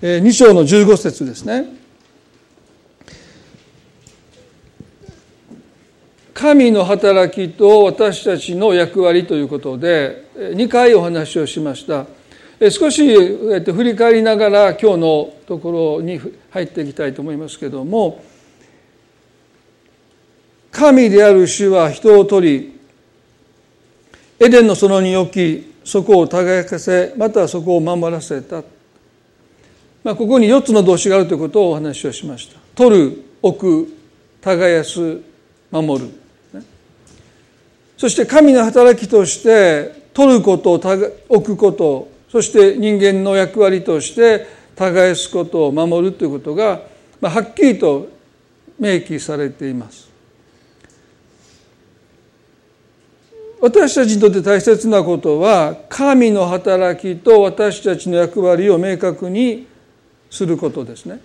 2章の15節ですね。神の働きと私たちの役割ということで2回お話をしました。少し振り返りながら今日のところに入っていきたいと思いますけども神である主は人を取りエデンの園に置きそこを耕かせまたそこを守らせた、まあ、ここに4つの動詞があるということをお話をしました。取る置く耕す守る、そして神の働きとして取ること置くこと。そして人間の役割として耕すことを守るということが、まあ、はっきりと明記されています。私たちにとって大切なことは神の働きと私たちの役割を明確にすることですね。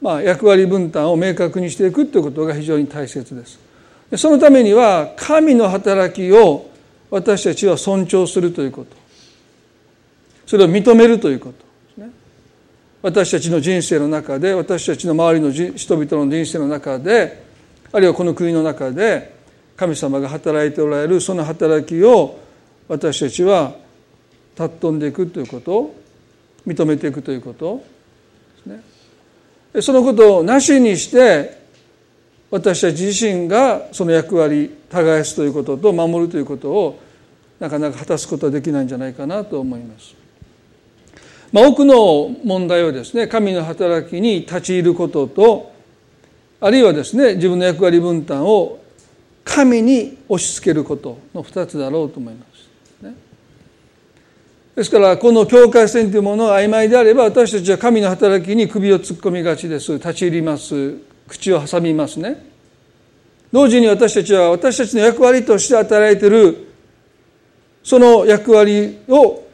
まあ、役割分担を明確にしていくということが非常に大切です。そのためには神の働きを私たちは尊重するということ。それを認めるということですね。私たちの人生の中で私たちの周りの人々の人生の中であるいはこの国の中で神様が働いておられるその働きを私たちは尊んでいくということ認めていくということ。そのことをなしにして私たち自身がその役割耕すということと守るということをなかなか果たすことはできないんじゃないかなと思います。まあ、多くの問題はですね神の働きに立ち入ることとあるいはですね自分の役割分担を神に押し付けることの2つだろうと思います。ですからこの境界線というものが曖昧であれば私たちは神の働きに首を突っ込みがちです立ち入ります口を挟みますね。同時に私たちは私たちの役割として与えられているその役割を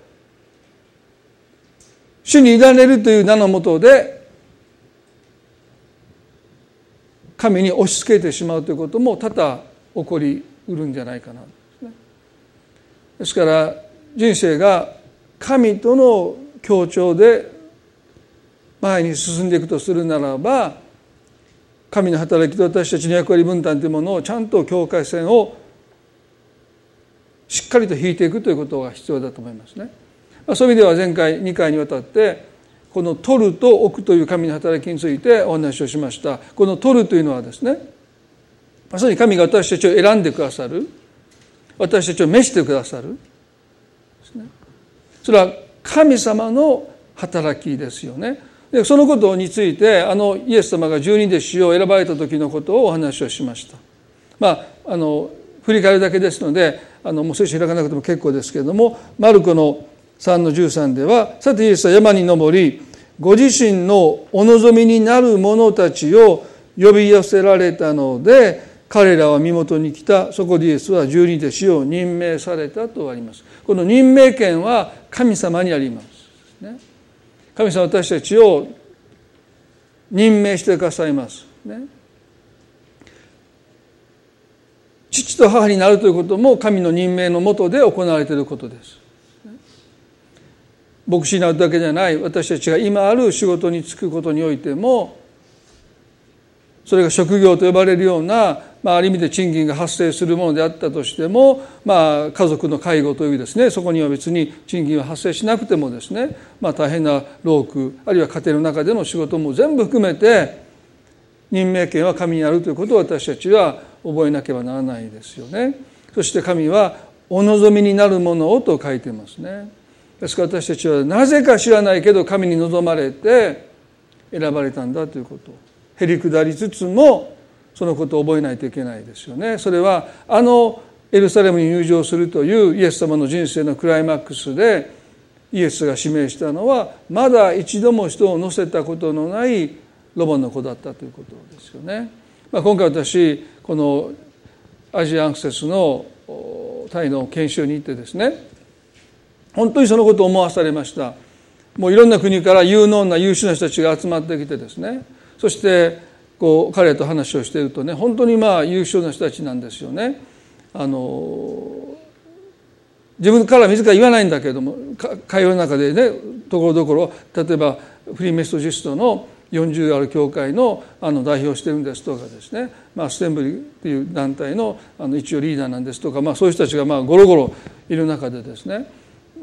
主に委ねるという名のもとで神に押し付けてしまうということも多々起こりうるんじゃないかなですから人生が神との協調で前に進んでいくとするならば神の働きと私たちの役割分担というものをちゃんと境界線をしっかりと引いていくということが必要だと思いますね。そういう意味では前回2回にわたってこの「取る」と「置く」という神の働きについてお話をしました。この「取る」というのはですねまさに神が私たちを選んでくださる私たちを召してくださるそれは神様の働きですよね。でそのことについてあのイエス様が十二弟子を選ばれた時のことをお話をしました。まああの振り返るだけですのであのもう聖書開かなくても結構ですけれどもマルコの3の13ではさてイエスは山に登りご自身のお望みになる者たちを呼び寄せられたので彼らは身元に来た。そこでイエスは十二弟子を任命されたとあります。この任命権は神様にあります、ね、神様私たちを任命してくださいます、ね、父と母になるということも神の任命のもとで行われていることです。牧師になるだけじゃない。私たちが今ある仕事に就くことにおいてもそれが職業と呼ばれるようなまあ、ある意味で賃金が発生するものであったとしても、まあ、家族の介護というですねそこには別に賃金は発生しなくてもですね、まあ、大変な労苦あるいは家庭の中での仕事も全部含めて任命権は神にあるということを私たちは覚えなければならないですよね。そして神はお望みになるものをと書いてますね。ですから私たちはなぜか知らないけど神に望まれて選ばれたんだということへりくだりつつもそのことを覚えないといけないですよね。それはあのエルサレムに入場するというイエス様の人生のクライマックスでイエスが指名したのはまだ一度も人を乗せたことのないロバの子だったということですよね。まあ、今回私このアジアアクセスのタイの研修に行ってですね本当にそのことを思わされましたもういろんな国から有能な優秀な人たちが集まってきてですねそしてこう彼と話をしているとね本当にまあ優秀な人たちなんですよね。あの自分から自ら言わないんだけれども会話の中でねところどころ例えばフリーメソジストの40ある教会のあの代表してるんですとかですね、まあ、ステンブリっていう団体のあの一応リーダーなんですとか、まあ、そういう人たちがまあゴロゴロいる中でですね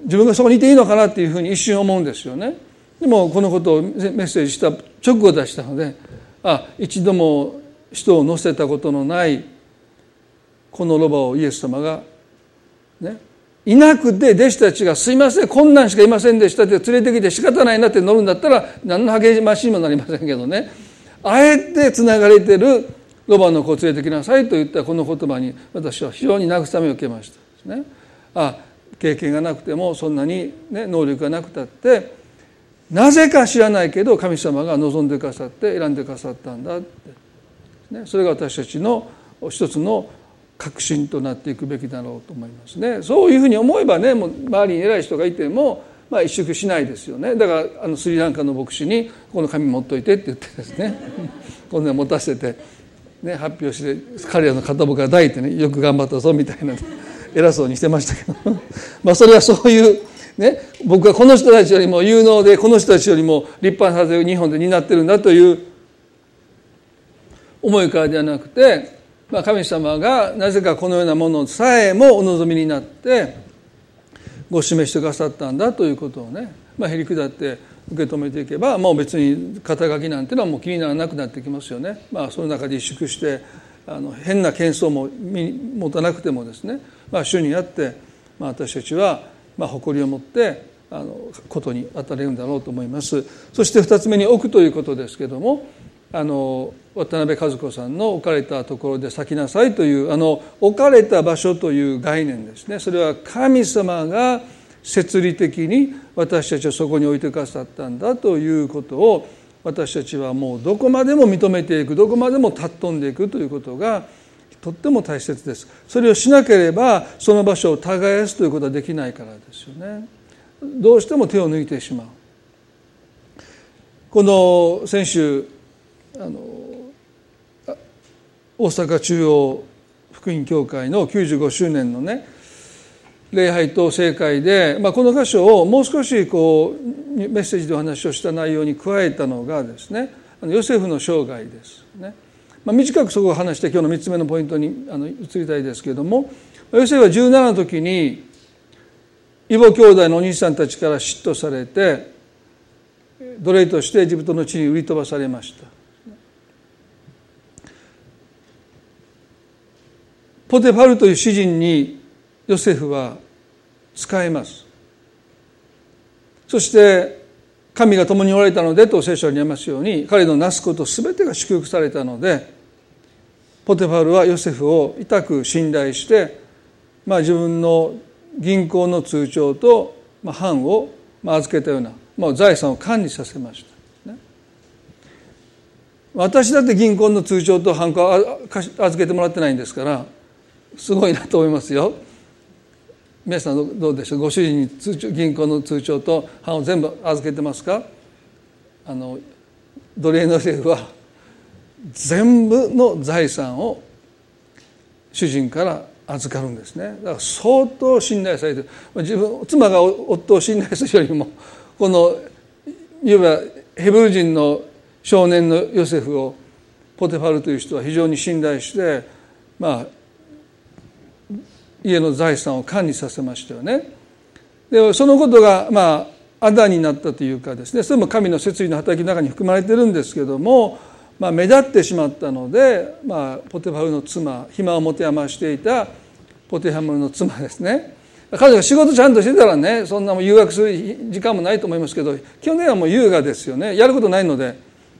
自分がそこにいていいのかなっていうふうに一瞬思うんですよね。でもこのことをメッセージした直後出したのであ一度も人を乗せたことのないこのロバをイエス様がねいなくて弟子たちが「すいませんこんなんしかいませんでした」って連れてきて仕方ないなって乗るんだったら何の励ましにもなりませんけどねあえてつながれてるロバの子を連れてきなさいと言ったこの言葉に私は非常に慰めを受けましたね。あ経験がなくてもそんなに、ね、能力がなくたってなぜか知らないけど神様が望んでくださって選んでくださったんだって、それが私たちの一つの確信となっていくべきだろうと思いますね。そういうふうに思えばねもう周りに偉い人がいてもまあ萎縮しないですよね。だからあのスリランカの牧師に「この紙持っといて」って言ってですね。こんな持たせて、ね、発表して彼らの片棒から抱いてねよく頑張ったぞみたいな偉そうにしてましたけど。まあそれはそういうね僕はこの人たちよりも有能でこの人たちよりも立派なさを日本で担ってるんだという思いからではなくてまあ、神様がなぜかこのようなものさえもお望みになってご示してくださったんだということをね、まあ、へりくだって受け止めていけばもう別に肩書きなんていうのはもう気にならなくなってきますよね。まあ、その中で萎縮してあの変な謙遜も持たなくてもですね、まあ、主にあって、まあ、私たちはまあ誇りを持ってあのことに当たれるんだろうと思います。そして2つ目に置くということですけどもあの渡辺和子さんの置かれたところで咲きなさいというあの置かれた場所という概念ですねそれは神様が設理的に私たちをそこに置いてくださったんだということを私たちはもうどこまでも認めていくどこまでも尊んでいくということがとっても大切です。それをしなければその場所を耕すということはできないからですよね。どうしても手を抜いてしまう。この先週あの大阪中央福音教会の95周年のね礼拝と正解で、まあ、この箇所をもう少しこうメッセージでお話をした内容に加えたのがですねヨセフの生涯ですね、まあ、短くそこを話して今日の3つ目のポイントにあの移りたいですけれどもヨセフは17の時に異母兄弟のお兄さんたちから嫉妬されて奴隷としてエジプトの地に売り飛ばされました。ポテファルという詩人にヨセフは使えます。そして神が共におられたのでと聖書にありますように彼のなすこと全てが祝福されたのでポテファルはヨセフを痛く信頼して、まあ、自分の銀行の通帳と藩を預けたような、まあ、財産を管理させました、ね、私だって銀行の通帳と藩を預けてもらってないんですからすごいなと思いますよ。皆さんどうでしょうご主人に通帳銀行の通帳と版を全部預けてますか？あの奴隷の政府は全部の財産を主人から預かるんですね。だから相当信頼されてる。自分妻が夫を信頼するよりもこのいわばヘブル人の少年のヨセフをポテファルという人は非常に信頼してまあ家の財産を管理させましたよね。でそのことがまああだになったというかですね。それも神の摂理の働きの中に含まれてるんですけども、まあ、目立ってしまったので、まあ、ポテファルの妻暇を持て余していたポテファルの妻ですね。彼女が仕事ちゃんとしてたらねそんなも誘惑する時間もないと思いますけど基本的にはもう優雅ですよね。やることないので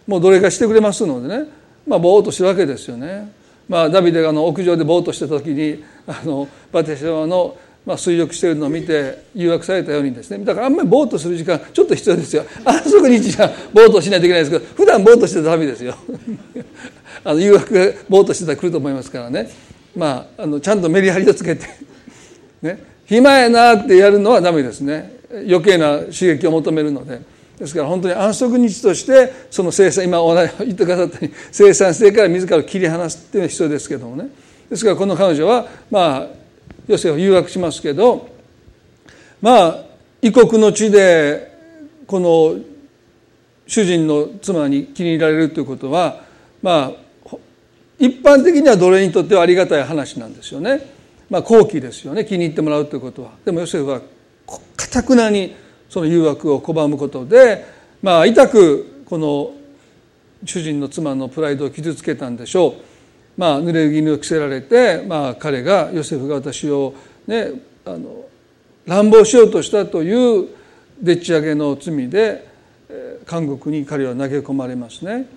もうどれかしてくれますのでね。まあぼーっとしてるわけですよね。まあ、ダビデがの屋上でぼーっとしてた時にあのバテシバの、まあ、水浴しているのを見て誘惑されたようにですね。だからあんまりぼーっとする時間ちょっと必要ですよ。あそこにじゃぼーっとしないといけないですけど普段ぼーっとしてたらダメですよ。あの誘惑がぼーっとしてたら来ると思いますからね。まああのちゃんとメリハリをつけてね。暇やなってやるのはダメですね。余計な刺激を求めるので。ですから本当に安息日としてその生産今お話言ってくださったように生産性から自ら切り離すっていうのは必要ですけどもね。ですからこの彼女はまあヨセを誘惑しますけどまあ異国の地でこの主人の妻に気に入られるということはまあ一般的には奴隷にとってはありがたい話なんですよね。まあ好奇ですよね気に入ってもらうということは。でもヨセフはかたくなにその誘惑を拒むことでまあ痛くこの主人の妻のプライドを傷つけたんでしょう。まあ濡れ衣を着せられて、まあ、彼がヨセフが私をねあの乱暴しようとしたというでっち上げの罪で監獄に彼は投げ込まれますね。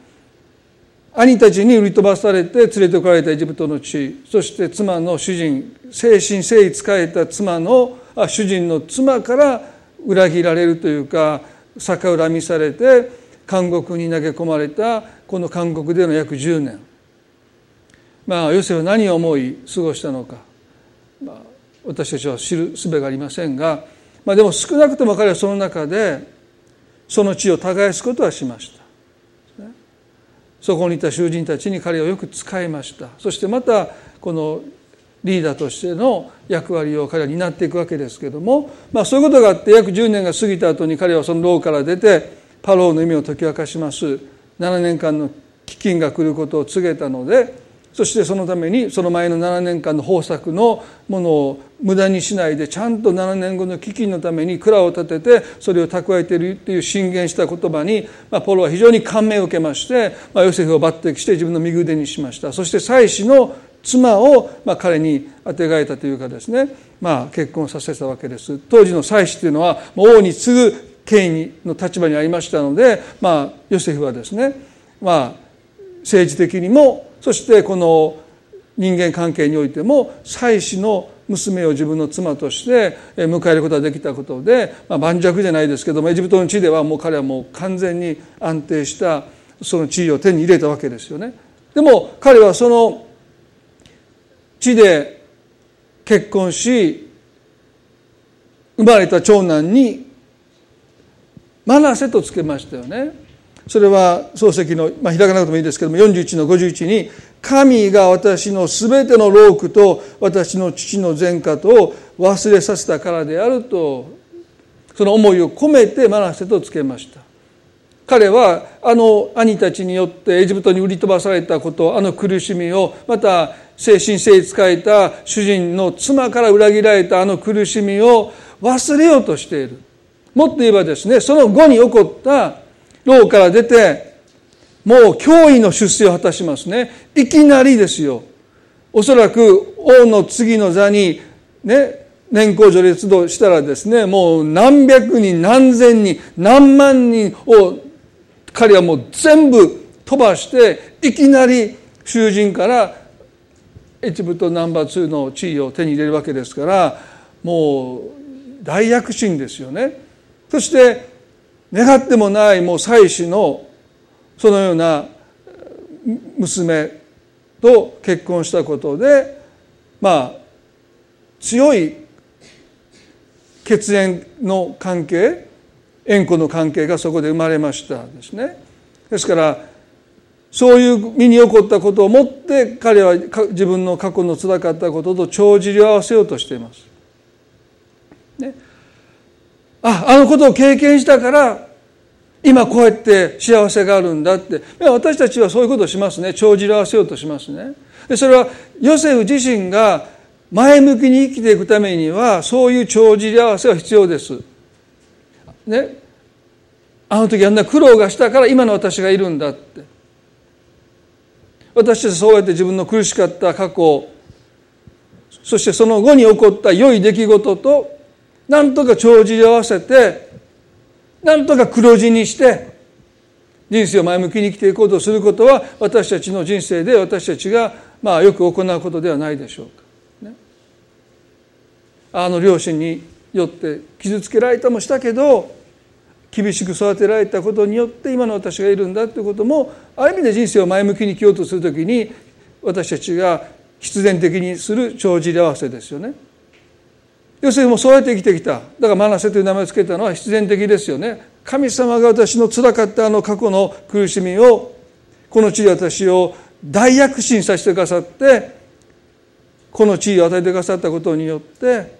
兄たちに売り飛ばされて連れてこられたエジプトの地そして妻の主人精神誠意仕えた妻のあ主人の妻から裏切られるというか逆恨みされて監獄に投げ込まれたこの監獄での約10年。まあヨセは何を思い過ごしたのか、まあ、私たちは知る術がありませんが、まあ、でも少なくとも彼はその中でその地を耕すことはしました。そこにいた囚人たちに彼をよく使いました。そしてまたこのリーダーとしての役割を彼は担っていくわけですけども、まあ、そういうことがあって約10年が過ぎた後に彼はその牢から出てパローの意味を解き明かします。7年間の飢饉が来ることを告げたのでそしてそのためにその前の7年間の豊作のものを無駄にしないでちゃんと7年後の飢饉のために蔵を立ててそれを蓄えているという進言した言葉に、まあ、ポロは非常に感銘を受けまして、まあ、ヨセフを抜擢して自分の右腕にしました。そして妻子の妻を、まあ、彼にあてがえたというかですね、まあ、結婚させたわけです。当時の妻子というのは王に次ぐ権威の立場にありましたので、まあ、ヨセフはですね、まあ、政治的にもそしてこの人間関係においても妻子の娘を自分の妻として迎えることができたことで、まあ、盤石じゃないですけどもエジプトの地ではもう彼はもう完全に安定したその地位を手に入れたわけですよね。でも彼はその地で結婚し生まれた長男にマナセとつけましたよね。それは漱石の、まあ、開かなくてもいいですけども41の51に「神が私のすべての労苦と私の父の前科とを忘れさせたからである」とその思いを込めてマナセとつけました。彼はあの兄たちによってエジプトに売り飛ばされたことあの苦しみをまた精神性使えた主人の妻から裏切られたあの苦しみを忘れようとしているもっと言えばですねその後に起こった牢から出てもう脅威の出世を果たしますね。いきなりですよ。おそらく王の次の座にね年功序列としたらですねもう何百人何千人何万人を彼はもう全部飛ばしていきなり囚人からエジプトナンバー2の地位を手に入れるわけですからもう大躍進ですよね。そして願ってもないもう妻子のそのような娘と結婚したことでまあ強い血縁の関係縁故の関係がそこで生まれましたですねですからそういう身に起こったことをもって彼は自分の過去のつらかったことと帳尻を合わせようとしています。ね、ああのことを経験したから今こうやって幸せがあるんだって。私たちはそういうことをしますね。帳尻合わせようとしますね。でそれはヨセフ自身が前向きに生きていくためにはそういう帳尻合わせは必要です。ね。あの時あんな苦労がしたから今の私がいるんだって。私たちそうやって自分の苦しかった過去そしてその後に起こった良い出来事となんとか帳尻合わせてなんとか黒字にして人生を前向きに生きていこうとすることは私たちの人生で私たちがまあよく行うことではないでしょうか。ね、あの両親によって傷つけられたもしたけど厳しく育てられたことによって今の私がいるんだということもある意味で人生を前向きに生きようとするときに私たちが必然的にする帳尻合わせですよね。要するにもうそうやって生きてきた。だからマナセという名前を付けたのは必然的ですよね。神様が私のつらかったあの過去の苦しみをこの地で私を大躍進させてくださってこの地位を与えてくださったことによって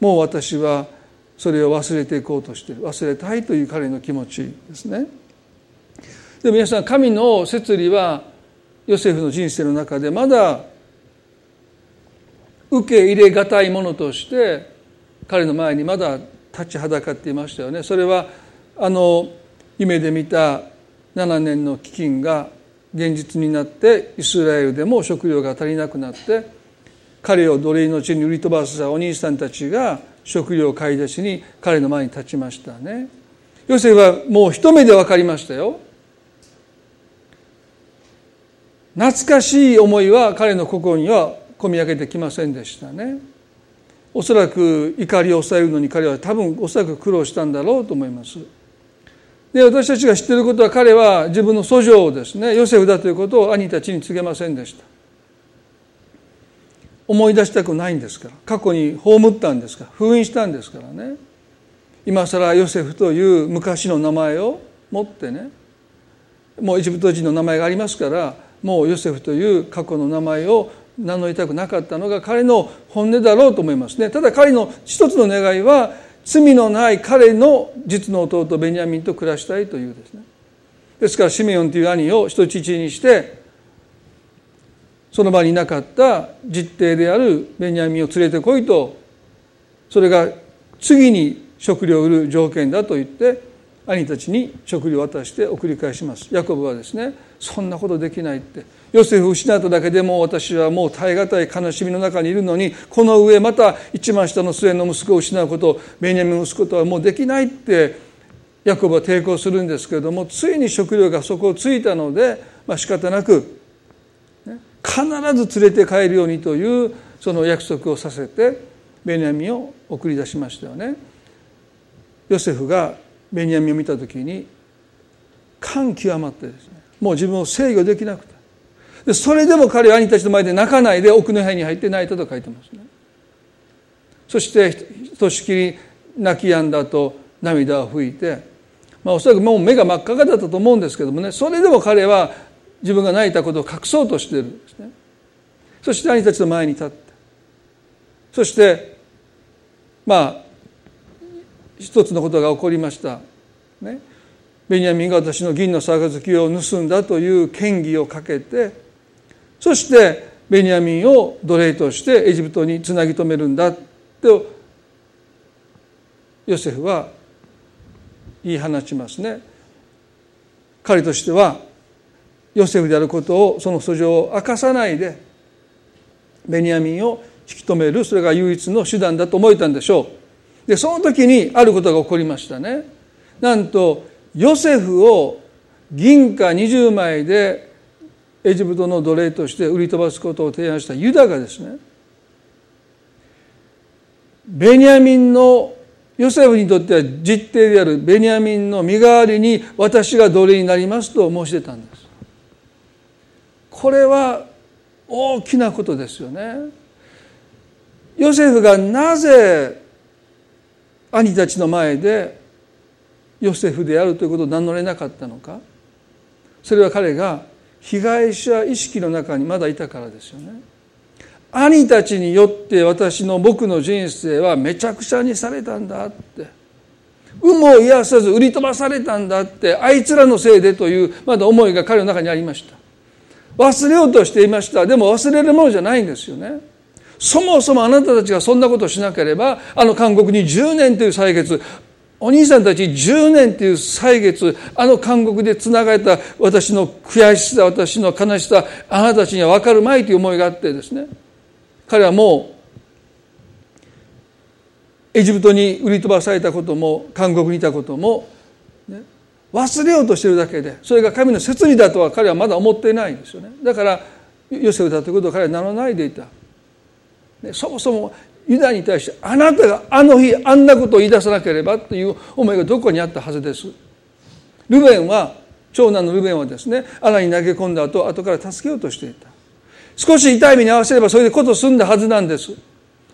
もう私はそれを忘れていこうとして忘れたいという彼の気持ちですね。でも皆さん神の摂理はヨセフの人生の中でまだ受け入れがたいものとして彼の前にまだ立ちはだかっていましたよね。それはあの夢で見た7年の飢饉が現実になってイスラエルでも食料が足りなくなって彼を奴隷の地に売り飛ばしたお兄さんたちが食料を買い出しに彼の前に立ちましたね。ヨセフはもう一目で分かりましたよ。懐かしい思いは彼の心には込み上げてきませんでしたね。おそらく怒りを抑えるのに彼は多分おそらく苦労したんだろうと思います。で私たちが知っていることは彼は自分の訴状をですねヨセフだということを兄たちに告げませんでした。思い出したくないんですから過去に葬ったんですから封印したんですからね。今更ヨセフという昔の名前を持ってねもうエジプト人の名前がありますからもうヨセフという過去の名前を名乗りたくなかったのが彼の本音だろうと思いますね。ただ彼の一つの願いは罪のない彼の実の弟ベニヤミンと暮らしたいというですね。ですからシメオンという兄を人質にしてその場にいなかった実弟であるベニヤミンを連れてこいとそれが次に食料を売る条件だと言って兄たちに食料を渡して送り返します。ヤコブはですねそんなことできないってヨセフを失っただけでも私はもう耐え難い悲しみの中にいるのにこの上また一番下の末の息子を失うことベニヤミンを息子ことはもうできないってヤコブは抵抗するんですけれどもついに食料が底をついたので、まあ、仕方なく、必ず連れて帰るようにというその約束をさせてベニヤミンを送り出しましたよね。ヨセフがベニヤミンを見た時に感極まってですねもう自分を制御できなくてでそれでも彼は兄たちの前で泣かないで奥の部屋に入って泣いたと書いてますね。そしてひとしきり泣き止んだと涙を拭いて、まあ、おそらくもう目が真っ赤だったと思うんですけどもねそれでも彼は自分が泣いたことを隠そうとしてるんですね。そして兄たちの前に立ってそしてまあ一つのことが起こりました。ね、ベニヤミンが私の銀の杯を盗んだという嫌疑をかけてそしてベニヤミンを奴隷としてエジプトにつなぎ止めるんだとヨセフは言い放ちますね。彼としてはヨセフであることをその訴状を明かさないでベニヤミンを引き止めるそれが唯一の手段だと思えたんでしょう。でその時にあることが起こりましたねなんとヨセフを銀貨20枚でエジプトの奴隷として売り飛ばすことを提案したユダがですねベニヤミンのヨセフにとっては実弟であるベニヤミンの身代わりに私が奴隷になりますと申し出たんです。これは大きなことですよね。ヨセフがなぜ兄たちの前でヨセフであるということを名乗れなかったのか。それは彼が被害者意識の中にまだいたからですよね。兄たちによって私の僕の人生はめちゃくちゃにされたんだって。有無を癒さず売り飛ばされたんだってあいつらのせいでというまだ思いが彼の中にありました。忘れようとしていました。でも忘れるものじゃないんですよね。そもそもあなたたちがそんなことをしなければあの監獄に10年という歳月お兄さんたち10年という歳月あの監獄でつながれた私の悔しさ私の悲しさあなたたちには分かるまいという思いがあってですね。彼はもうエジプトに売り飛ばされたことも監獄にいたことも、ね、忘れようとしてるだけでそれが神の摂理だとは彼はまだ思っていないんですよね。だからヨセフだということを彼は名乗らないでいた。そもそもユダに対してあなたがあの日あんなことを言い出さなければという思いがどこにあったはずです。ルベンは長男のルベンはですね穴に投げ込んだ後後から助けようとしていた。少し痛い目に合わせればそれでこと済んだはずなんです。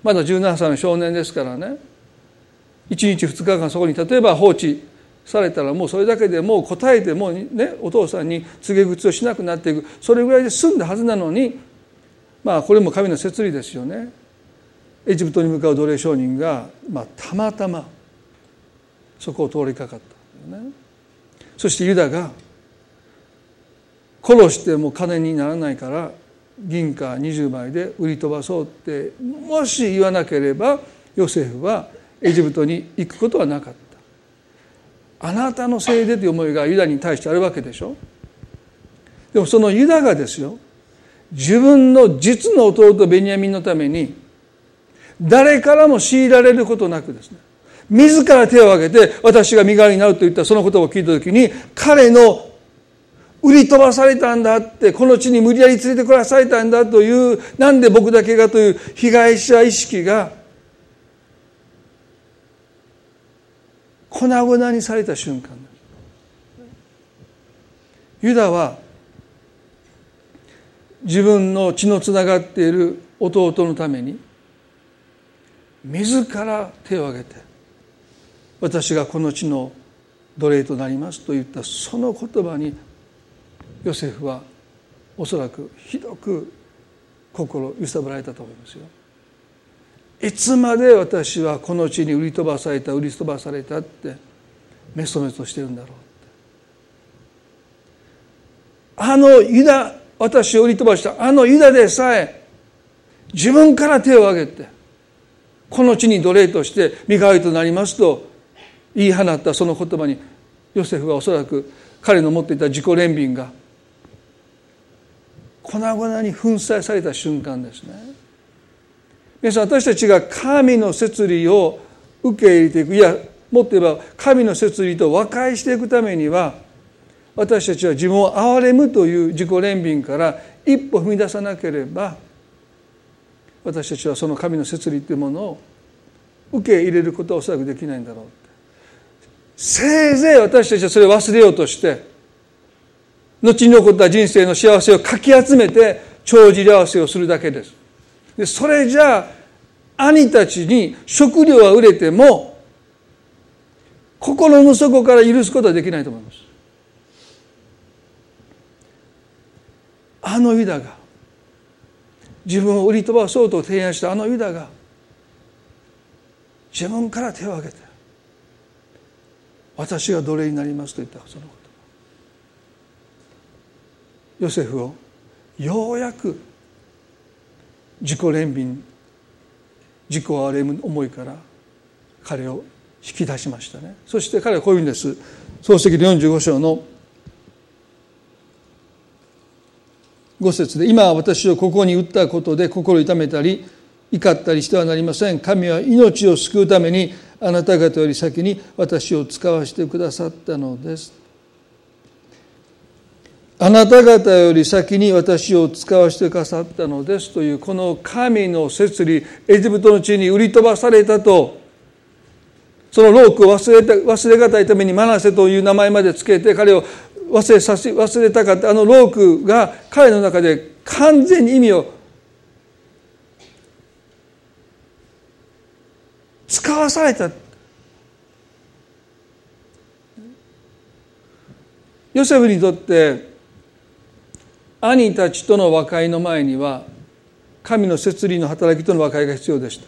まだ17歳の少年ですからね。1日2日間そこに例えば放置されたらもうそれだけでもう答えてもうねお父さんに告げ口をしなくなっていく。それぐらいで済んだはずなのにまあこれも神の摂理ですよね。エジプトに向かう奴隷商人が、まあ、たまたまそこを通りかかったね。そしてユダが殺しても金にならないから銀貨20枚で売り飛ばそうってもし言わなければヨセフはエジプトに行くことはなかった。あなたのせいでという思いがユダに対してあるわけでしょ。でもそのユダがですよ自分の実の弟ベニヤミンのために誰からも強いられることなくですね自ら手を挙げて私が身代わりになると言ったその言葉を聞いた時に彼の売り飛ばされたんだってこの地に無理やり連れてこらされたんだというなんで僕だけがという被害者意識が粉々にされた瞬間ユダは自分の血のつながっている弟のために自ら手を挙げて私がこの地の奴隷となりますと言ったその言葉にヨセフはおそらくひどく心揺さぶられたと思いますよ。いつまで私はこの地に売り飛ばされた売り飛ばされたってメソメソしてるんだろうあのユダ私を売り飛ばしたあのユダでさえ自分から手を挙げてこの地に奴隷として身代わりとなりますと言い放ったその言葉にヨセフはおそらく彼の持っていた自己憐憫が粉々に粉砕された瞬間ですね。皆さん私たちが神の摂理を受け入れていくいやもっと言えば神の摂理と和解していくためには私たちは自分を憐れむという自己憐憫から一歩踏み出さなければ私たちはその神の摂理というものを受け入れることはおそらくできないんだろう。せいぜい私たちはそれを忘れようとして後に起こった人生の幸せをかき集めて帳尻合わせをするだけです。でそれじゃあ兄たちに食料は売れても心の底から許すことはできないと思います。あのユダが自分を売り飛ばそうと提案したあのユダが自分から手を挙げて私が奴隷になりますと言ったそのこと。ヨセフをようやく自己憐憫自己憐れむ思いから彼を引き出しましたね。そして彼はこういうんです。漱石45章の5節で今私をここに打ったことで心痛めたり怒ったりしてはなりません。神は命を救うためにあなた方より先に私を使わせてくださったのです。あなた方より先に私を使わせてくださったのです。というこの神の摂理エジプトの地に売り飛ばされたとそのロークを忘れた忘れがたいためにマナセという名前までつけて彼を忘れさせ忘れたかったあのロークが彼の中で完全に意味を使わされた。ヨセフにとって兄たちとの和解の前には神の摂理の働きとの和解が必要でした。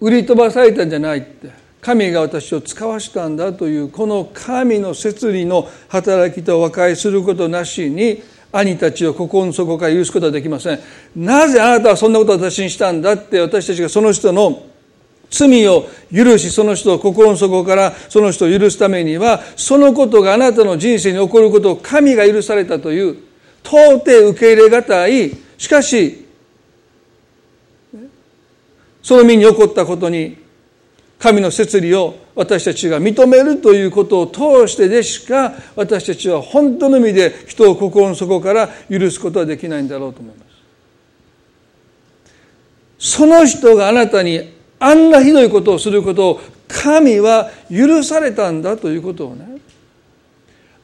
売り飛ばされたんじゃないって。神が私を使わしたんだというこの神の摂理の働きと和解することなしに兄たちを心の底から許すことはできません。なぜあなたはそんなことを私にしたんだって私たちがその人の罪を許しその人を心の底からその人を許すためにはそのことがあなたの人生に起こることを神が許されたという到底受け入れがたい。しかしその身に起こったことに神の摂理を私たちが認めるということを通してでしか私たちは本当の意味で人を心の底から許すことはできないんだろうと思います。その人があなたにあんなひどいことをすることを神は許されたんだということをね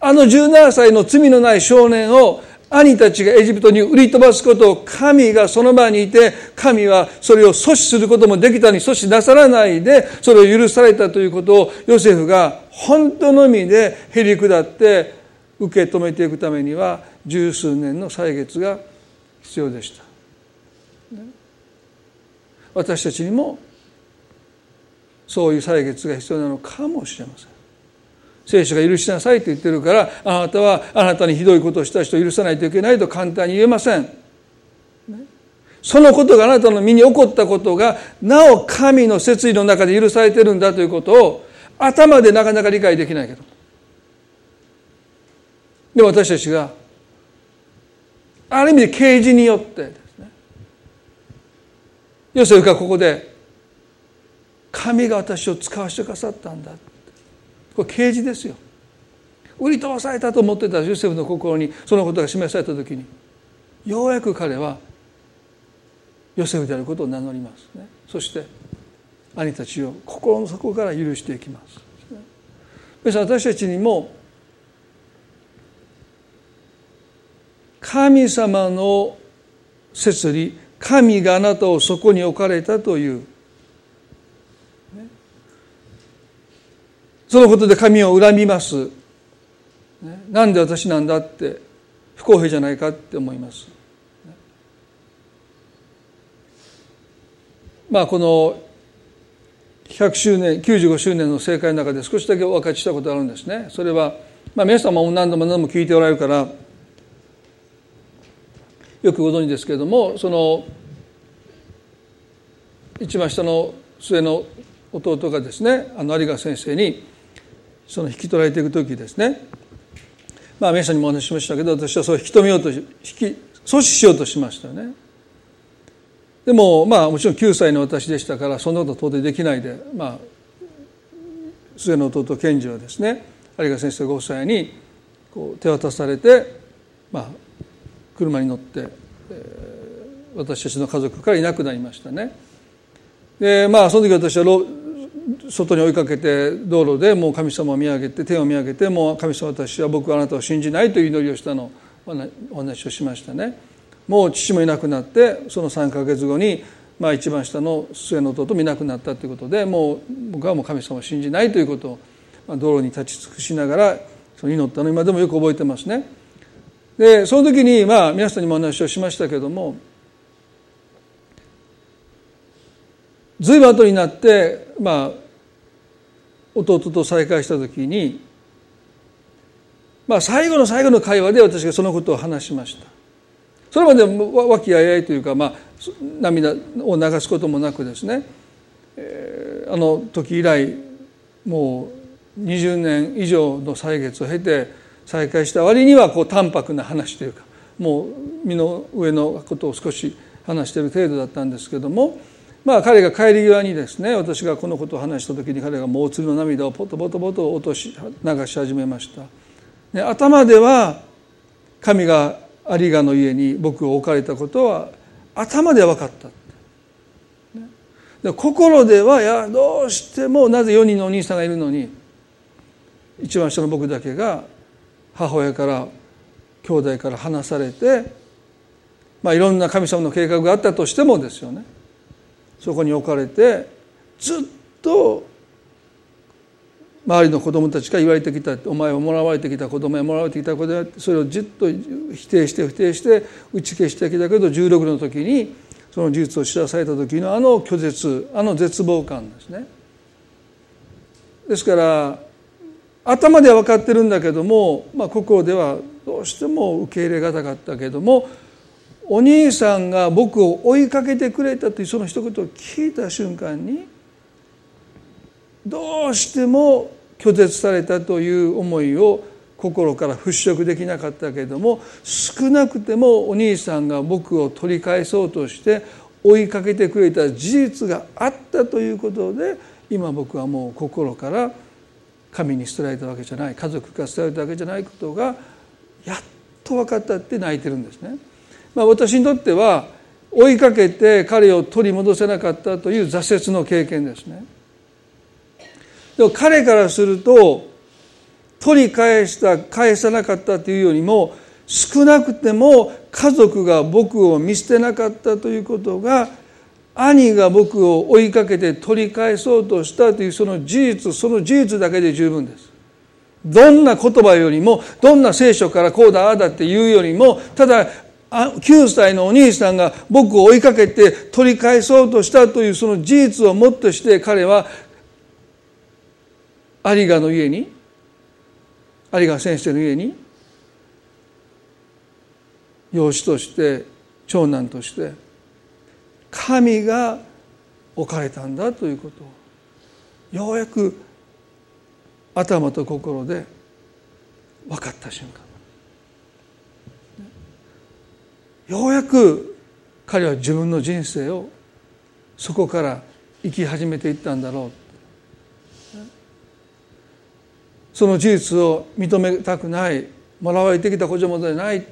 あの17歳の罪のない少年を兄たちがエジプトに売り飛ばすことを神がその場にいて神はそれを阻止することもできたに阻止なさらないでそれを許されたということをヨセフが本当の意味でへり下って受け止めていくためには十数年の歳月が必要でした。私たちにもそういう歳月が必要なのかもしれません聖書が許しなさいと言ってるからあなたはあなたにひどいことをした人を許さないといけないと簡単に言えません。そのことがあなたの身に起こったことがなお神の説意の中で許されてるんだということを頭でなかなか理解できないけど。で私たちがある意味で啓示によってですね。ヨセフがここで神が私を使わせてくださったんだ。これ啓示ですよ。売り飛ばされたと思ってたヨセフの心にそのことが示された時にようやく彼はヨセフであることを名乗りますね。そして兄たちを心の底から許していきます皆さん私たちにも神様の摂理神があなたをそこに置かれたというそのことで神を恨みます。なんで私なんだって不公平じゃないかって思います。まあこの100周年95周年の正解の中で少しだけお分かちしたことあるんですね。それは、まあ、皆様も何度も何度も聞いておられるからよくご存知ですけれどもその一番下の末の弟がですねあの有賀先生にその引き取られていく時ですね。まあ皆さんにもお話ししましたけど私はそう引き止めようと引き阻止しようとしましたよね。でもまあもちろん9歳の私でしたからそんなこと到底できないでまあ末の弟賢治はですね有賀先生ご夫妻にこう手渡されてまあ車に乗って、えー、私たちの家族からいなくなりましたね。でまあその時私は外に追いかけて道路でもう神様を見上げて天を見上げてもう神様私は僕はあなたを信じないという祈りをしたのお話をしましたねもう父もいなくなってその3か月後にまあ一番下の末の弟もいなくなったということでもう僕はもう神様を信じないということを、まあ、道路に立ち尽くしながらその祈ったの今でもよく覚えてますね。でその時にまあ皆さんにもお話をしましたけども随分後になってまあ弟と再会した時にまあ最後の最後の会話で私がそのことを話しました。それまで和気あいあいというか、まあ、涙を流すこともなくですね、えー、あの時以来もう20年以上の歳月を経て再会した割にはこう淡白な話というかもう身の上のことを少し話している程度だったんですけどもまあ彼が帰り際にですね私がこのことを話した時に彼がもうお釣りの涙をポトポトポト落とし流し始めました、頭では神が有賀の家に僕を置かれたことは頭で分かった、で心ではいやどうしてもなぜ4人のお兄さんがいるのに一番下の僕だけが母親から兄弟から離されてまあいろんな神様の計画があったとしてもですよね。そこに置かれてずっと周りの子供たちから言われてきたお前はもらわれてきた子供やもらわれてきた子供それをじっと否定して否定して打ち消してきたけど16の時にその事実を知らされた時のあの拒絶あの絶望感ですね。ですから頭では分かってるんだけども、まあ、心ではどうしても受け入れがたかったけどもお兄さんが僕を追いかけてくれたというその一言を聞いた瞬間にどうしても拒絶されたという思いを心から払拭できなかったけれども少なくてもお兄さんが僕を取り返そうとして追いかけてくれた事実があったということで今僕はもう心から神に捨てられたわけじゃない家族が捨てられたわけじゃないことがやっと分かったって泣いてるんですね。まあ、私にとっては追いかけて彼を取り戻せなかったという挫折の経験ですね。でも彼からすると取り返した返さなかったというよりも少なくても家族が僕を見捨てなかったということが兄が僕を追いかけて取り返そうとしたというその事実その事実だけで十分です。どんな言葉よりもどんな聖書からこうだああだって言うよりもただ9歳のお兄さんが僕を追いかけて取り返そうとしたというその事実をもってして彼は有賀の家に有賀先生の家に養子として長男として神が置かれたんだということをようやく頭と心で分かった瞬間。ようやく彼は自分の人生をそこから生き始めていったんだろう。その事実を認めたくないもらわれてきた子供でない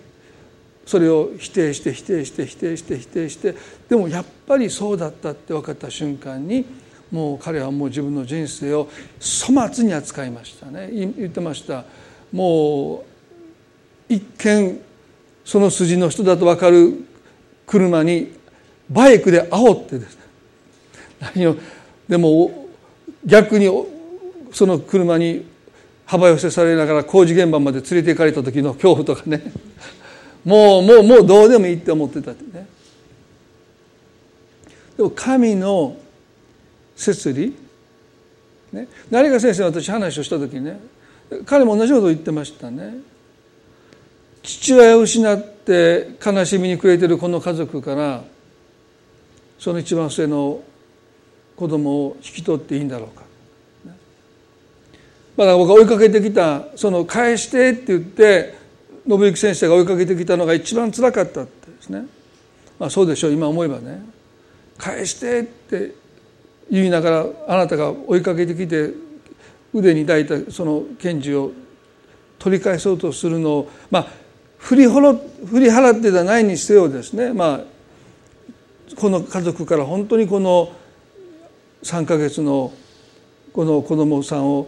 それを否定して否定して否定して否定してでもやっぱりそうだったって分かった瞬間にもう彼はもう自分の人生を粗末に扱いましたね。言ってました。もう一見その筋の人だと分かる車にバイクで煽ってですね。何をでも逆にその車に幅寄せされながら工事現場まで連れて行かれた時の恐怖とかね。もうもうもうどうでもいいって思ってたってね。でも神の摂理？ね。成賀先生私話をした時にね彼も同じことを言ってましたね。父親を失って悲しみに暮れてるこの家族からその一番上の子供を引き取っていいんだろうか。まだ僕が追いかけてきたその返してって言って信之先生が追いかけてきたのが一番つらかったってですね。まあそうでしょう今思えばね。返してって言いながらあなたが追いかけてきて腕に抱いたその拳銃を取り返そうとするのをまあ振り振り払ってではないにせよですね。まあこの家族から本当にこの3か月のこの子供さんを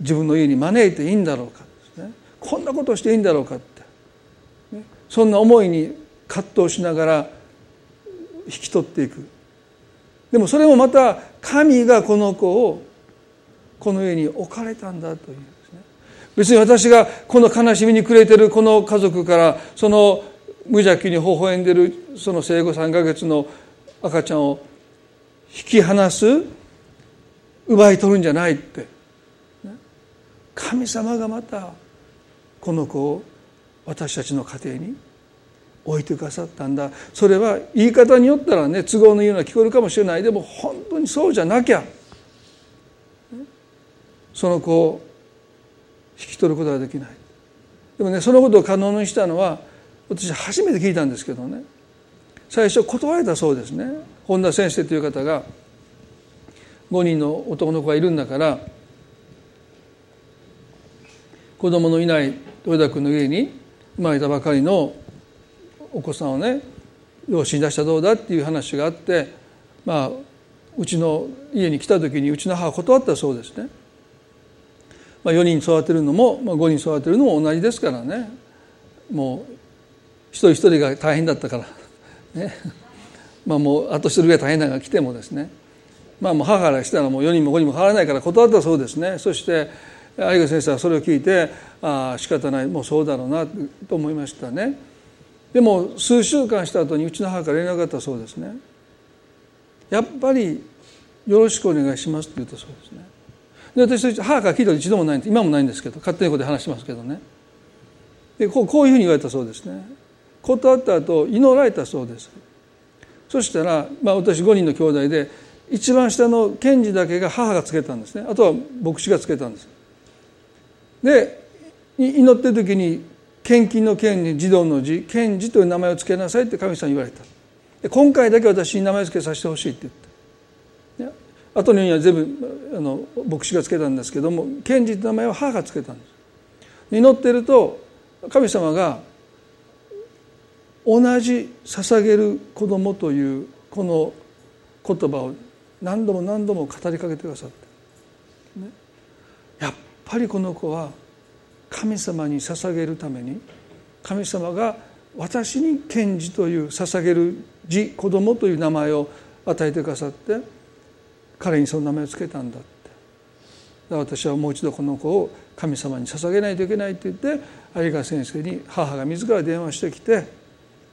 自分の家に招いていいんだろうかですね。こんなことをしていいんだろうかって、ね、そんな思いに葛藤しながら引き取っていく。でもそれもまた神がこの子をこの家に置かれたんだという。別に私がこの悲しみに暮れてるこの家族からその無邪気に微笑んでるその生後3か月の赤ちゃんを引き離す奪い取るんじゃないって。神様がまたこの子を私たちの家庭に置いてくださったんだ。それは言い方によったらね都合のいいような聞こえるかもしれない。でも本当にそうじゃなきゃ。その子をき取ることができない。でもねそのことを可能にしたのは私初めて聞いたんですけどね。最初断れたそうですね。本田先生という方が5人の男の子がいるんだから子供のいない豊田君の家に生まれたばかりのお子さんをね養子に出したらどうだっていう話があってまあうちの家に来た時にうちの母断ったそうですね。まあ、4人育てるのも、まあ、5人育てるのも同じですからね。もう一人一人が大変だったから。ね。まあもうあと一人ぐらい大変なのが来てもですね。まあもう母からしたらもう4人も5人も変わないから断ったそうですね。そして有賀先生はそれを聞いてああ仕方ない。もうそうだろうなと思いましたね。でも数週間した後にうちの母から連絡があったそうですね。やっぱりよろしくお願いしますって言ったそうですね。で私母から聞いたこと一度もないん今もないんですけど勝手にここで話しますけどね。でこうこういうふうに言われたそうですね。断った後祈られたそうです。そしたら、まあ、私5人の兄弟で一番下の賢治だけが母がつけたんですね。あとは牧師がつけたんです。で祈ってる時に献金の献に児童の字献治という名前を付けなさいって神様に言われた。今回だけ私に名前付けさせてほしいって言った。後には全部あの牧師が付けたんですけども献治という名前は母が付けたんです。祈ってると神様が同じ捧げる子供というこの言葉を何度も何度も語りかけてくださって、ね、やっぱりこの子は神様に捧げるために神様が私に賢治という捧げる字子供という名前を与えてくださって彼にその名前を付けたんだって。私はもう一度この子を神様に捧げないといけないって言って有賀先生に母が自ら電話してきて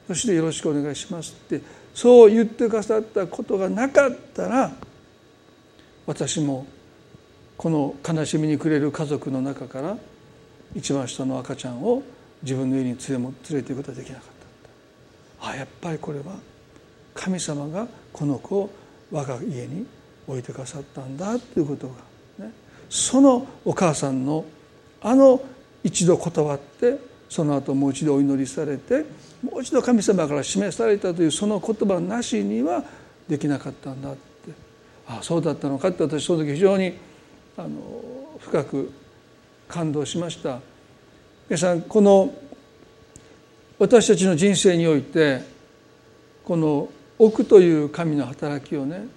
そして「よろしくお願いします」ってそう言ってくださったことがなかったら私もこの悲しみに暮れる家族の中から一番下の赤ちゃんを自分の家に連れも連れていくことはできなかった。あやっぱりこれは神様がこの子を我が家に置いてくださったんだということが、ね、そのお母さんのあの一度断ってその後もう一度お祈りされてもう一度神様から示されたというその言葉なしにはできなかったんだって。ああそうだったのかって私その時非常にあの深く感動しました。皆さんこの私たちの人生においてこの奥という神の働きをね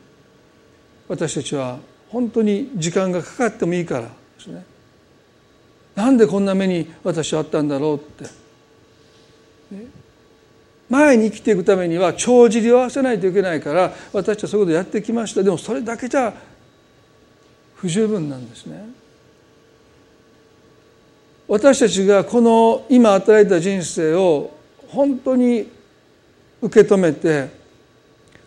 私たちは本当に時間がかかってもいいからですね。なんでこんな目に私はあったんだろうって、前に生きていくためには帳尻を合わせないといけないから私はそういうことをやってきました。でもそれだけじゃ不十分なんですね。私たちがこの今与えた人生を本当に受け止めて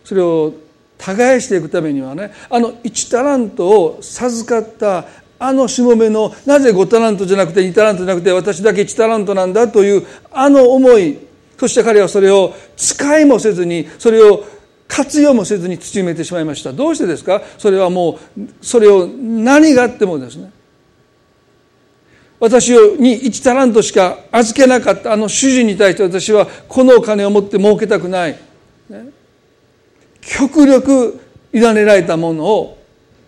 それを耕していくためにはねあの1タラントを授かったあのしもべのなぜ5タラントじゃなくて2タラントじゃなくて私だけ1タラントなんだというあの思いそして彼はそれを使いもせずにそれを活用もせずに土埋めてしまいました。どうしてですか？それはもうそれを何があってもですね。私に1タラントしか預けなかったあの主人に対して私はこのお金を持って儲けたくない、ね、極力委ねられたものを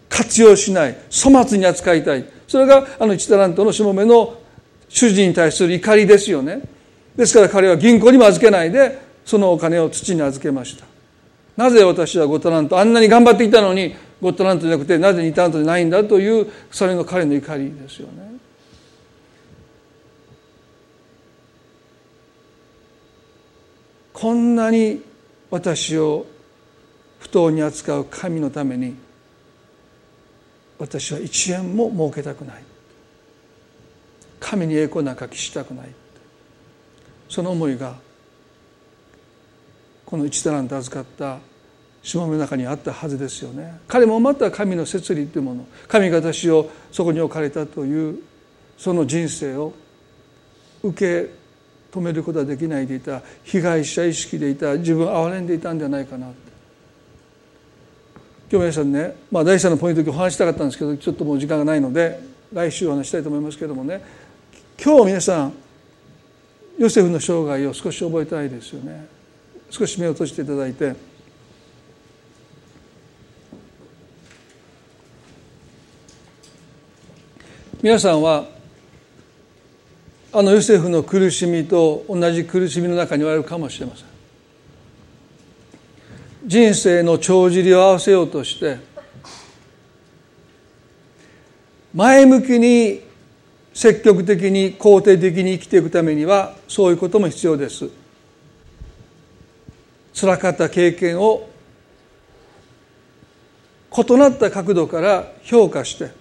活用しない粗末に扱いたい。それがあの1タラントのしもべの主人に対する怒りですよね。ですから彼は銀行にも預けないでそのお金を土に預けました。なぜ私は5タラントあんなに頑張っていたのに5タラントじゃなくてなぜ2タラントじゃないんだというそれの彼の怒りですよね。こんなに私を不当に扱う神のために私は一円も設けたくない。神に栄光なんか期したくない。その思いがこの一タランと預かったしもべの中にあったはずですよね。彼もまた神の摂理というもの神が私をそこに置かれたというその人生を受け止めることはできないでいた被害者意識でいた自分を憐れんでいたんじゃないかなと。今日皆さんね、まあ、第3のポイントでお話したかったんですけどちょっともう時間がないので来週お話したいと思いますけどもね。今日皆さんヨセフの生涯を少し覚えたいですよね。少し目を閉じていただいて。皆さんはあのヨセフの苦しみと同じ苦しみの中におられるかもしれません。人生の帳尻を合わせようとして前向きに積極的に肯定的に生きていくためにはそういうことも必要です。辛かった経験を異なった角度から評価して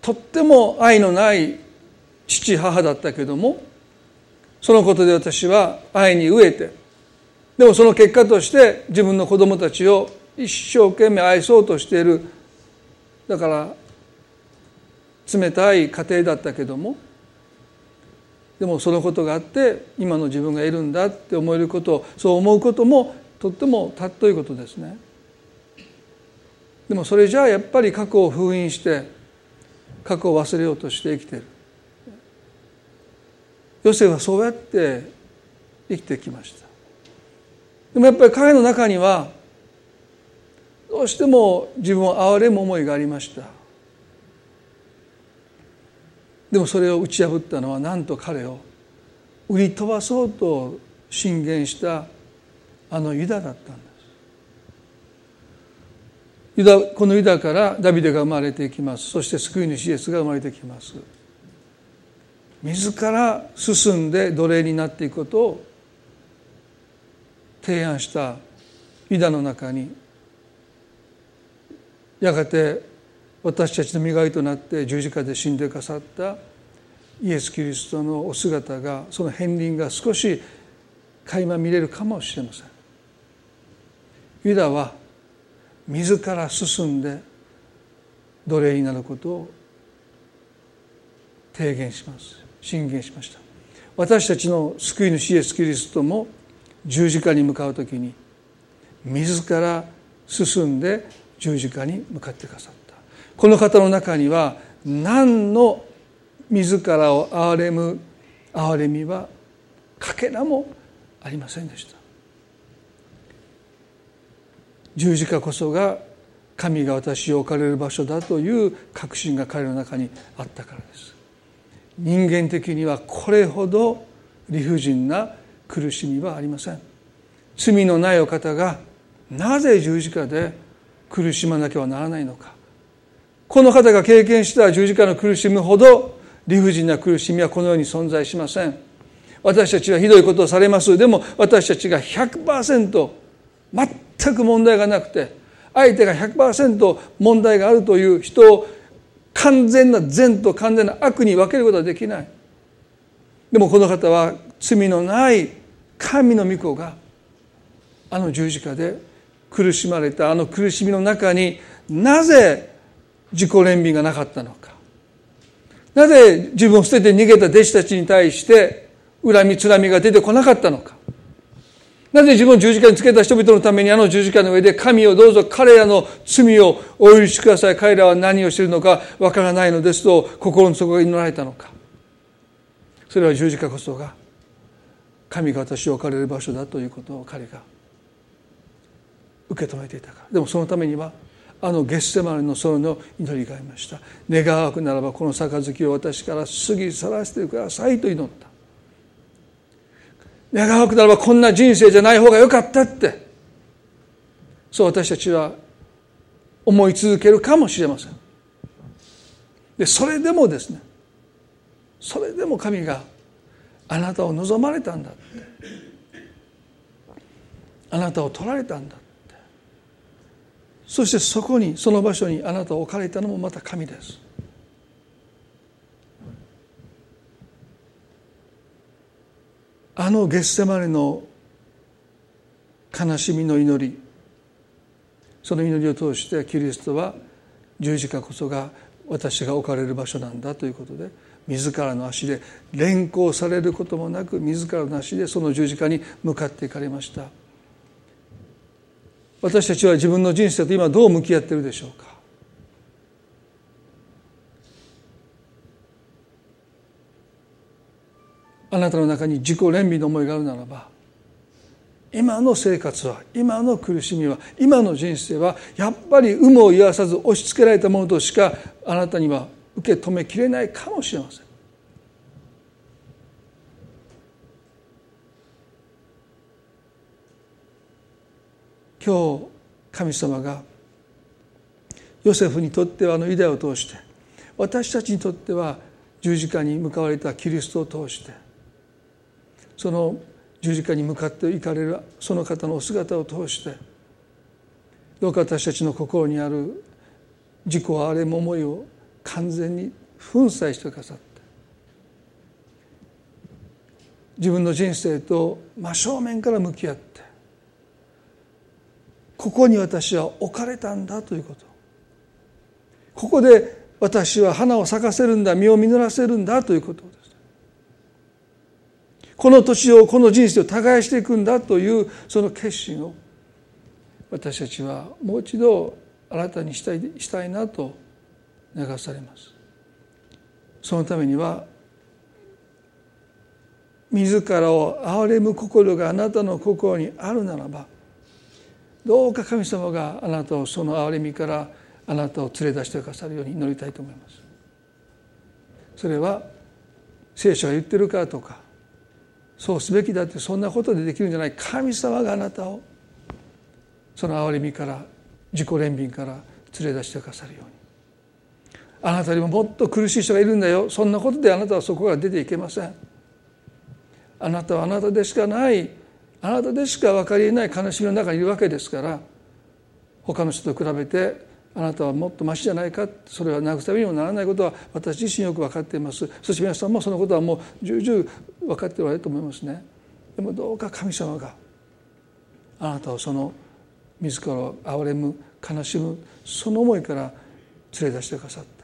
とっても愛のない父母だったけどもそのことで私は愛に飢えてでもその結果として自分の子供たちを一生懸命愛そうとしているだから冷たい家庭だったけどもでもそのことがあって今の自分がいるんだって思えることそう思うこともとっても尊いことですね。でもそれじゃあやっぱり過去を封印して過去を忘れようとして生きてる。ヨセフはそうやって生きてきましたでもやっぱり彼の中にはどうしても自分を憐れむ思いがありました。でもそれを打ち破ったのはなんと彼を売り飛ばそうと進言したあのユダだったんです。ユダこのユダからダビデが生まれていきます。そして救い主イエスが生まれてきます。自ら進んで奴隷になっていくことを提案したユダの中にやがて私たちの磨いとなって十字架で死んでくださったイエス・キリストのお姿がその片鱗が少し垣間見れるかもしれません。ユダは自ら進んで奴隷になることを提言します。進言しました。私たちの救い主イエス・キリストも十字架に向かう時に自ら進んで十字架に向かってくださった。この方の中には何の自らを憐れむ憐れみはかけらもありませんでした。十字架こそが神が私を置かれる場所だという確信が彼の中にあったからです。人間的にはこれほど理不尽な苦しみはありません。罪のないお方がなぜ十字架で苦しまなければならないのか。この方が経験した十字架の苦しむほど理不尽な苦しみはこの世に存在しません。私たちはひどいことをされます。でも私たちが100%全く問題がなくて相手が100%問題があるという人を完全な善と完全な悪に分けることはできない。でもこの方は罪のない神の御子があの十字架で苦しまれたあの苦しみの中になぜ自己憐憫がなかったのか。なぜ自分を捨てて逃げた弟子たちに対して恨みつらみが出てこなかったのか。なぜ自分を十字架につけた人々のためにあの十字架の上で神をどうぞ彼らの罪をお許しください。彼らは何をしているのかわからないのですと心の底が祈られたのか。それは十字架こそが神が私を置かれる場所だということを彼が受け止めていたから。でもそのためにはあのゲッセマネの園の祈りがありました。願わくならばこの杯を私から過ぎ去らせてくださいと祈った。願わくならばこんな人生じゃない方がよかったって。そう私たちは思い続けるかもしれません。でそれでもですねそれでも神があなたを望まれたんだって。あなたを取られたんだって。そしてそこにその場所にあなたを置かれたのもまた神です。あのゲッセマネの悲しみの祈りその祈りを通してキリストは十字架こそが私が置かれる場所なんだということで自らの足で連行されることもなく自らの足でその十字架に向かっていかれました。私たちは自分の人生と今どう向き合っているでしょうか？あなたの中に自己憐憫の思いがあるならば今の生活は今の苦しみは今の人生はやっぱり有無を言わさず押し付けられたものとしかあなたには受け止めきれないかもしれません。今日神様がヨセフにとってはあのイダを通して私たちにとっては十字架に向かわれたキリストを通してその十字架に向かって行かれるその方のお姿を通してどうか私たちの心にある自己あれも思いを完全に粉砕してくださって自分の人生と真正面から向き合ってここに私は置かれたんだということ。ここで私は花を咲かせるんだ実を実らせるんだということです。この年をこの人生を耕していくんだというその決心を私たちはもう一度新たにしたいしたいなと流されます。そのためには自らを憐れむ心があなたの心にあるならばどうか神様があなたをその憐れみからあなたを連れ出してくださるように祈りたいと思います。それは聖書が言ってるかとかそうすべきだってそんなことでできるんじゃない。神様があなたをその憐れみから自己憐憫から連れ出してくださるように。あなたよりももっと苦しい人がいるんだよ。そんなことであなたはそこから出ていけません。あなたはあなたでしかない。あなたでしか分かりえない悲しみの中にいるわけですから。他の人と比べてあなたはもっとましじゃないか。それは慰めにもならないことは私自身よく分かっています。そして皆さんもそのことはもう重々分かっておられると思いますね。でもどうか神様があなたをその自らを憐れむ悲しむその思いから連れ出してくださった。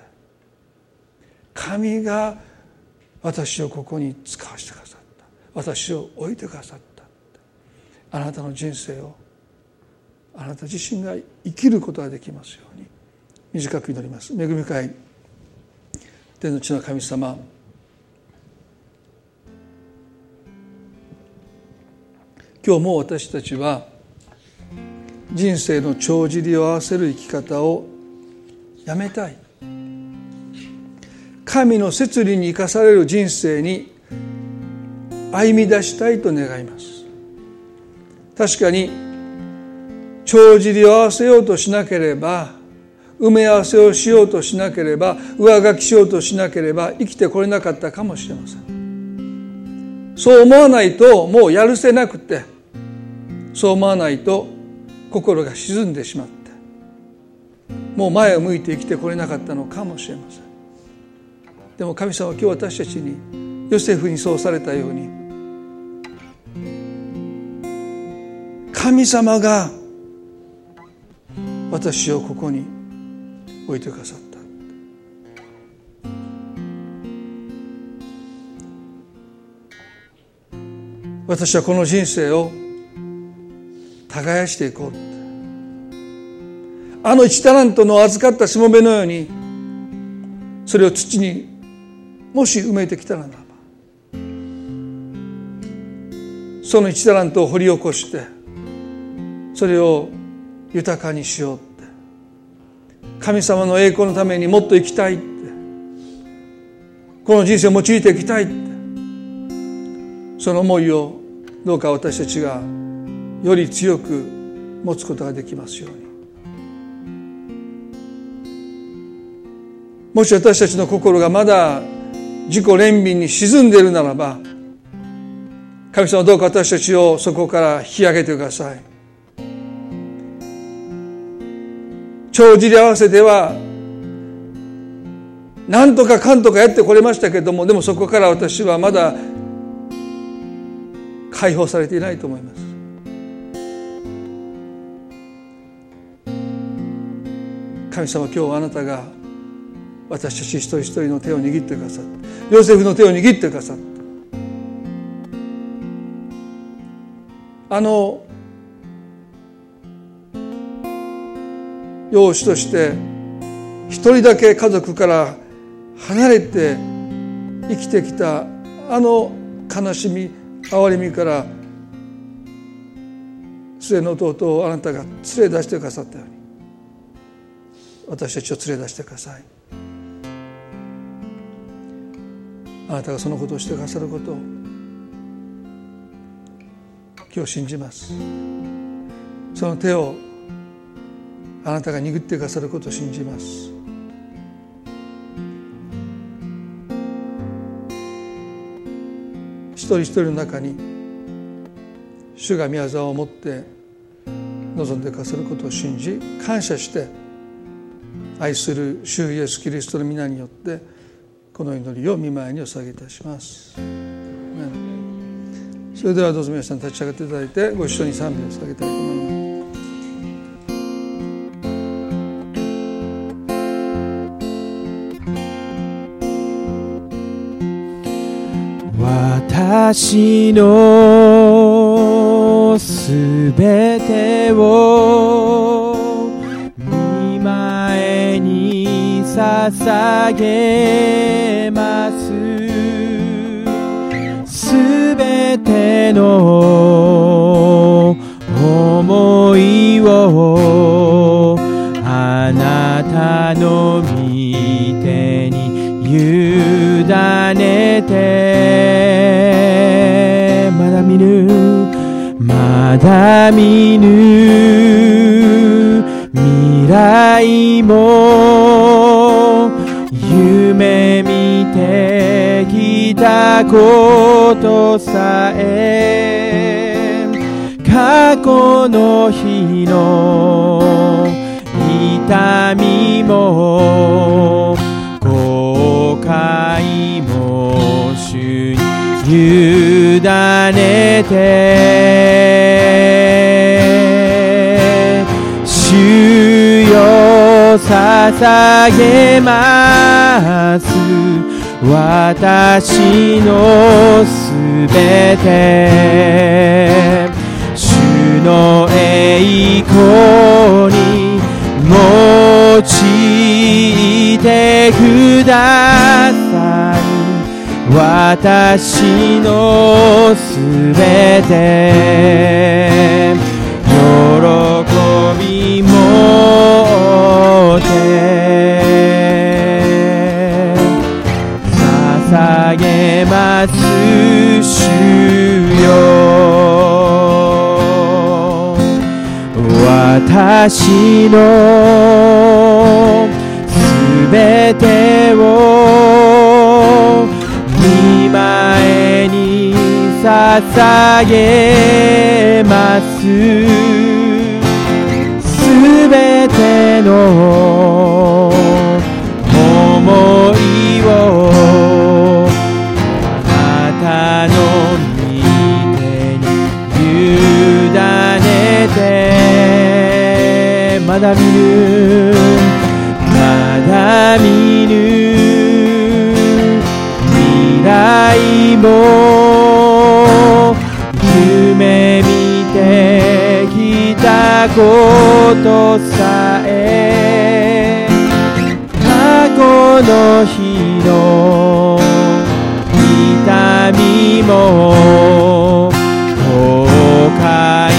神が私をここに使わせてくださった。私を置いてくださった。あなたの人生をあなた自身が生きることができますように。短く祈ります。恵み深い天の地の神様。今日も私たちは人生の帳尻を合わせる生き方をやめたい。神の摂理に生かされる人生に歩み出したいと願います。確かに帳尻を合わせようとしなければ埋め合わせをしようとしなければ上書きしようとしなければ生きてこれなかったかもしれません。そう思わないともうやるせなくてそう思わないと心が沈んでしまってもう前を向いて生きてこれなかったのかもしれません。でも神様は今日私たちにヨセフにそうされたように神様が私をここに置いてくださった。私はこの人生を耕していこう。あの一タラントの預かったしもべのようにそれを土にもし埋めてきたならばその一タラントを掘り起こしてそれを豊かにしようって神様の栄光のためにもっと生きたいってこの人生を用いていきたいってその思いをどうか私たちがより強く持つことができますように。もし私たちの心がまだ自己憐憫に沈んでいるならば神様どうか私たちをそこから引き上げてください。帳尻合わせでは何とかかんとかやってこれましたけどもでもそこから私はまだ解放されていないと思います。神様今日あなたが私たち一人一人の手を握ってくださった。ヨセフの手を握ってくださった。あの養子として一人だけ家族から離れて生きてきたあの悲しみ憐れみから末の弟をあなたが連れ出してくださったように。私たちを連れ出してください。あなたがそのことをしてくださることを今日信じます。その手をあなたが握ってくださることを信じます。一人一人の中に主が宮沢を持って望んでくださることを信じ感謝して愛する主イエスキリストの皆によってこの祈りを見舞いにお捧げいたします。それではどうぞ皆さん立ち上がっていただいてご一緒に賛美を捧げたいと思います。私のすべてを見前に捧げの思いをあなたの御手に委ねてまだ見ぬまだ見ぬ未来もたことさえ過去の日の痛みも後悔も主に委ねて主よ捧げます。私のすべて主の栄光に用いてください。私のすべて喜びもて。げます主よ。私のすべてを見前に捧げます。すべての思いをまだ見ぬまだ見ぬ未来も夢見てきたことさえ過去の日の痛みも後悔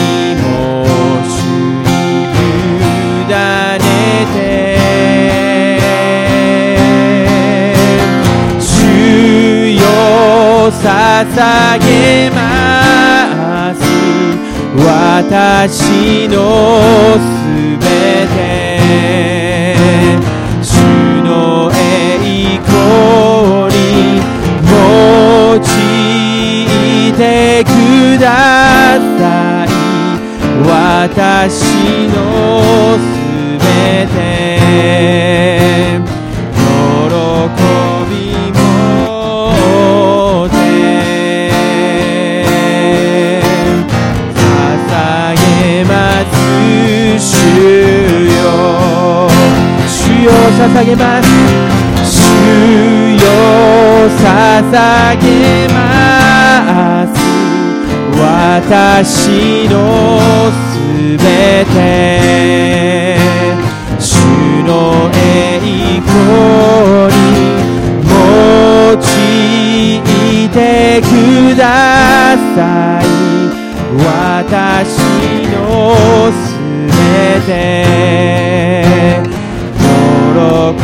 捧げます私のすべて。主の栄光に用いてください。私のすべて。捧げます主よ捧げます私のすべて主の栄光に用いてください。私のすべて。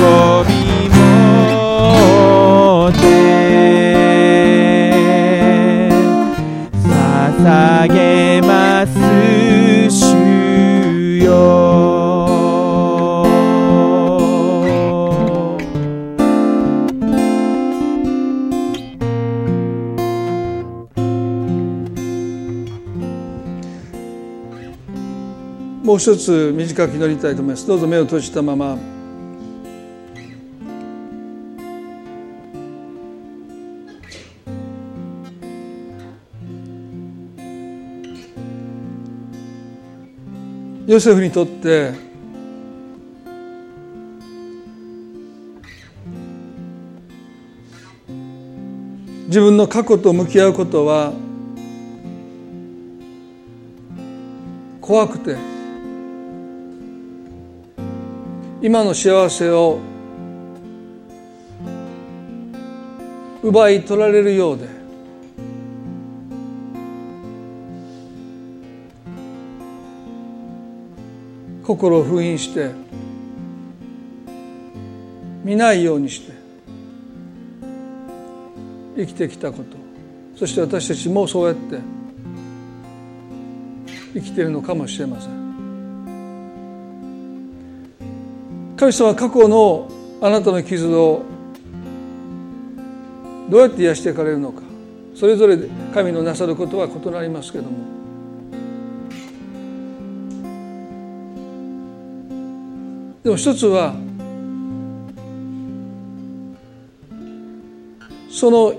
喜びもて捧げます主よ。もう一つ短く祈りたいと思います。どうぞ目を閉じたまま。ヨセフにとって自分の過去と向き合うことは怖くて今の幸せを奪い取られるようで心を封印して見ないようにして生きてきたこと。そして私たちもそうやって生きているのかもしれません。神様は過去のあなたの傷をどうやって癒していかれるのか。それぞれ神のなさることは異なりますけども。でも一つはその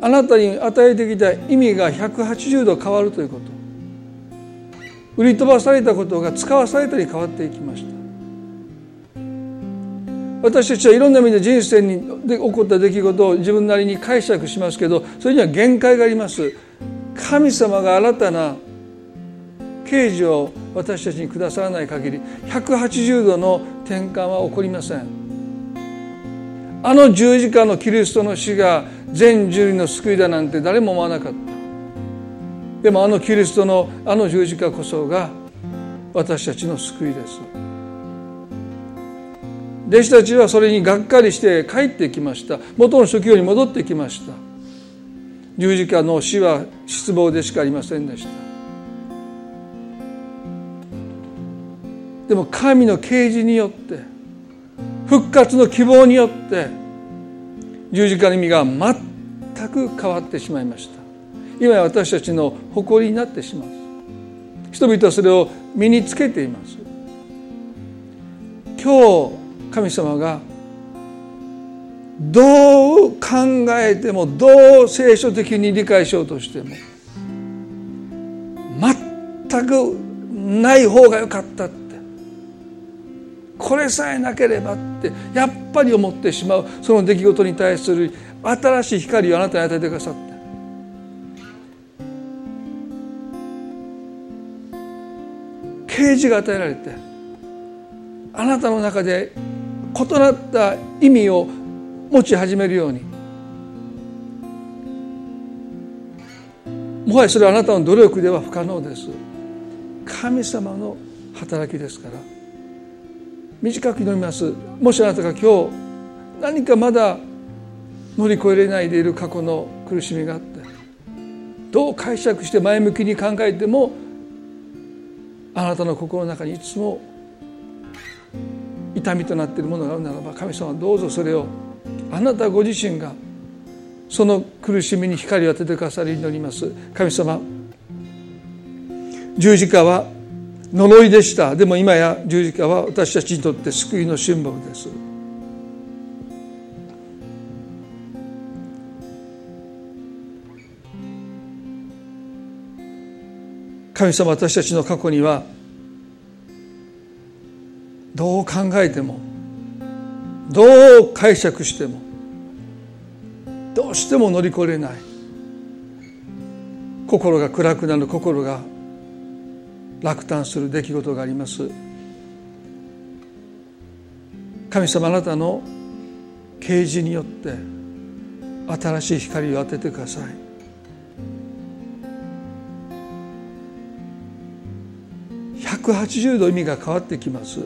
あなたに与えてきた意味が180度変わるということ。売り飛ばされたことが使わされたり変わっていきました。私たちはいろんな意味で人生にで起こった出来事を自分なりに解釈しますけどそれには限界があります。神様が新たな啓示を私たちにくださらない限り180度の転換は起こりません。あの十字架のキリストの死が全人類の救いだなんて誰も思わなかった。でもあのキリストのあの十字架こそが私たちの救いです。弟子たちはそれにがっかりして帰ってきました。元の職業に戻ってきました。十字架の死は失望でしかありませんでした。でも神の啓示によって復活の希望によって十字架の意味が全く変わってしまいました。今や私たちの誇りになってしまう。人々はそれを身につけています。今日神様がどう考えてもどう聖書的に理解しようとしても全くない方が良かった。これさえなければってやっぱり思ってしまう。その出来事に対する新しい光をあなたに与えてくださって。啓示が与えられてあなたの中で異なった意味を持ち始めるようにもはやそれはあなたの努力では不可能です。神様の働きですから。短く祈ります。もしあなたが今日何かまだ乗り越えれないでいる過去の苦しみがあってどう解釈して前向きに考えてもあなたの心の中にいつも痛みとなっているものがあるならば神様どうぞそれをあなたご自身がその苦しみに光を当ててくださり祈ります。神様十字架は呪いでした。でも今や十字架は私たちにとって救いのシンボルです。神様私たちの過去にはどう考えてもどう解釈してもどうしても乗り越えれない。心が暗くなる心が落胆する出来事があります。神様あなたの啓示によって新しい光を当ててください。180度意味が変わってきます。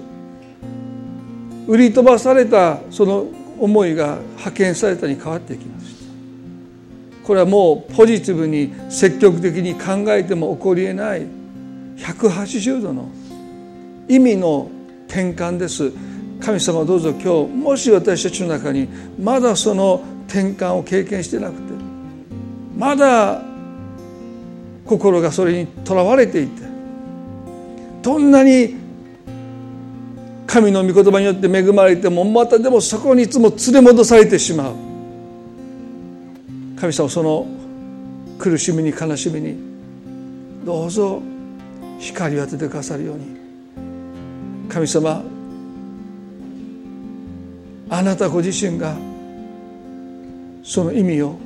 売り飛ばされたその思いが派遣されたに変わってきましたこれはもうポジティブに積極的に考えても起こりえない180度の意味の転換です。神様どうぞ今日もし私たちの中にまだその転換を経験してなくてまだ心がそれにとらわれていてどんなに神の御言葉によって恵まれてもまたでもそこにいつも連れ戻されてしまう。神様その苦しみに悲しみにどうぞ光を当ててくださるように。神様あなたご自身がその意味を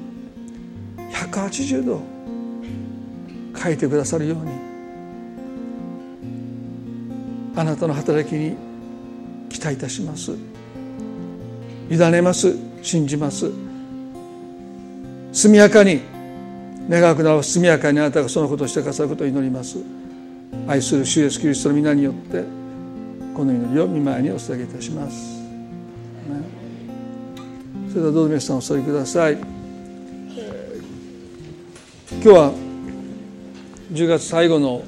180度変えてくださるように。あなたの働きに期待いたします。委ねます信じます。速やかに願うならば速やかにあなたがそのことをしてくださることを祈ります。愛する主イエスキリストの皆によってこの祈りを見舞いにお捧げいたします。それではどうぞ皆さんお座りください。今日は10月最後の